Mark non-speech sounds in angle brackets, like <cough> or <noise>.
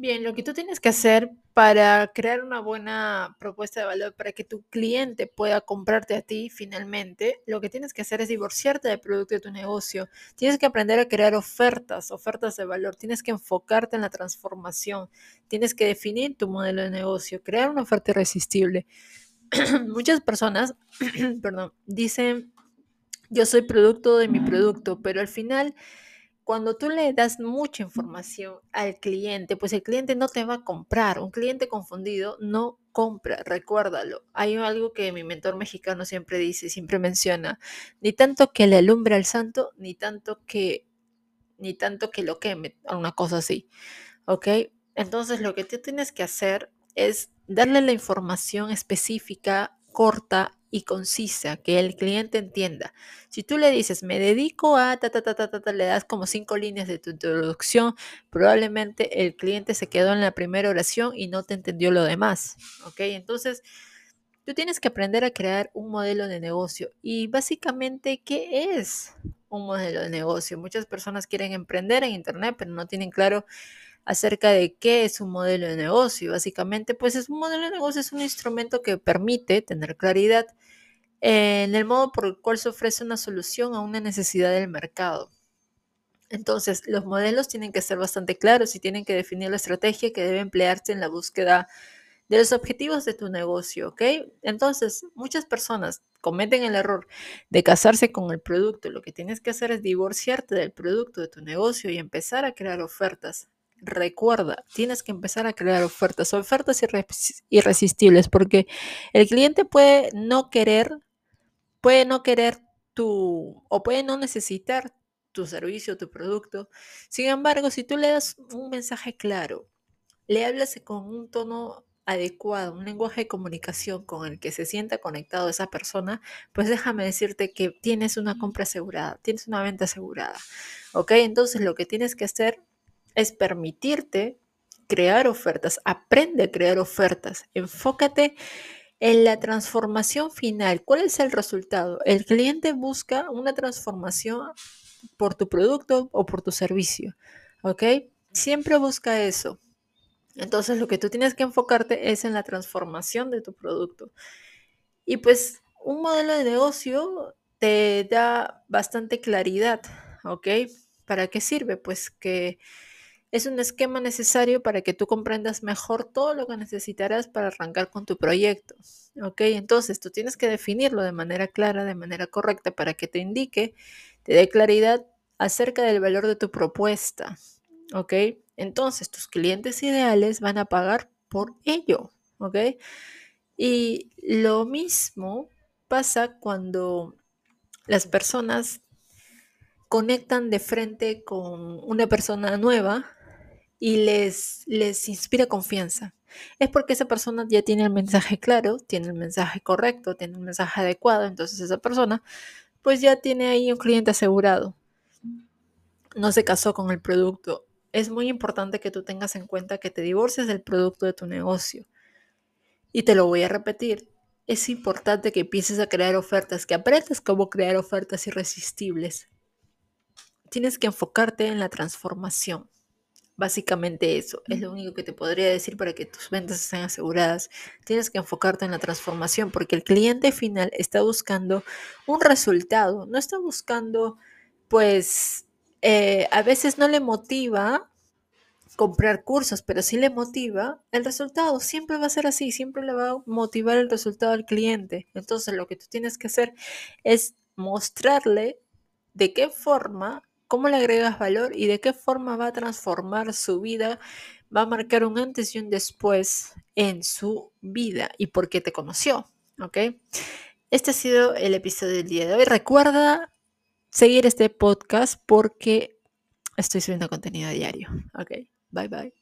Bien, lo que tú tienes que hacer para crear una buena propuesta de valor, para que tu cliente pueda comprarte a ti finalmente, lo que tienes que hacer es divorciarte del producto de tu negocio. Tienes que aprender a crear ofertas, ofertas de valor. Tienes que enfocarte en la transformación. Tienes que definir tu modelo de negocio, crear una oferta irresistible. <clears throat> Muchas personas, <clears throat> perdón, dicen, yo soy producto de mi producto, pero al final cuando tú le das mucha información al cliente, pues el cliente no te va a comprar. Un cliente confundido no compra, recuérdalo. Hay algo que mi mentor mexicano siempre dice, siempre menciona, ni tanto que le alumbre al santo, ni tanto que ni tanto que lo queme, una cosa así. ¿Ok? Entonces lo que tú tienes que hacer es darle la información específica, corta y concisa, que el cliente entienda. Si tú le dices, me dedico a, ta, ta, ta, ta, ta, le das como cinco líneas de tu introducción, probablemente el cliente se quedó en la primera oración y no te entendió lo demás. ¿Ok? Entonces, tú tienes que aprender a crear un modelo de negocio. Y básicamente, ¿qué es un modelo de negocio? Muchas personas quieren emprender en Internet, pero no tienen claro acerca de qué es un modelo de negocio. Básicamente, pues es un modelo de negocio, es un instrumento que permite tener claridad en el modo por el cual se ofrece una solución a una necesidad del mercado. Entonces, los modelos tienen que ser bastante claros y tienen que definir la estrategia que debe emplearse en la búsqueda de los objetivos de tu negocio, ¿ok? Entonces, muchas personas cometen el error de casarse con el producto. Lo que tienes que hacer es divorciarte del producto de tu negocio y empezar a crear ofertas. Recuerda, tienes que empezar a crear ofertas, ofertas irresistibles, porque el cliente puede no querer puede no querer tu o puede no necesitar tu servicio, tu producto. Sin embargo, si tú le das un mensaje claro, le hablas con un tono adecuado, un lenguaje de comunicación con el que se sienta conectado esa persona, pues déjame decirte que tienes una compra asegurada, tienes una venta asegurada. ¿Ok? Entonces lo que tienes que hacer es permitirte crear ofertas, aprende a crear ofertas, enfócate en la transformación final, ¿cuál es el resultado? El cliente busca una transformación por tu producto o por tu servicio, ¿ok? Siempre busca eso. Entonces lo que tú tienes que enfocarte es en la transformación de tu producto. Y pues un modelo de negocio te da bastante claridad, ¿ok? ¿Para qué sirve? Pues que es un esquema necesario para que tú comprendas mejor todo lo que necesitarás para arrancar con tu proyecto. ¿Ok? Entonces tú tienes que definirlo de manera clara, de manera correcta, para que te indique, te dé claridad acerca del valor de tu propuesta. ¿Ok? Entonces tus clientes ideales van a pagar por ello. ¿Ok? Y lo mismo pasa cuando las personas conectan de frente con una persona nueva y les, les inspira confianza. Es porque esa persona ya tiene el mensaje claro, tiene el mensaje correcto, tiene el mensaje adecuado, entonces esa persona pues ya tiene ahí un cliente asegurado. No se casó con el producto. Es muy importante que tú tengas en cuenta que te divorcies del producto de tu negocio. Y te lo voy a repetir. Es importante que empieces a crear ofertas, que aprendas cómo crear ofertas irresistibles. Tienes que enfocarte en la transformación. Básicamente eso es lo único que te podría decir para que tus ventas estén aseguradas. Tienes que enfocarte en la transformación porque el cliente final está buscando un resultado, no está buscando, pues, eh, a veces no le motiva comprar cursos, pero sí le motiva el resultado. Siempre va a ser así, siempre le va a motivar el resultado al cliente. Entonces lo que tú tienes que hacer es mostrarle de qué forma cómo le agregas valor y de qué forma va a transformar su vida, va a marcar un antes y un después en su vida y por qué te conoció, ¿ok? Este ha sido el episodio del día de hoy. Recuerda seguir este podcast porque estoy subiendo contenido a diario, ¿ok? Bye bye.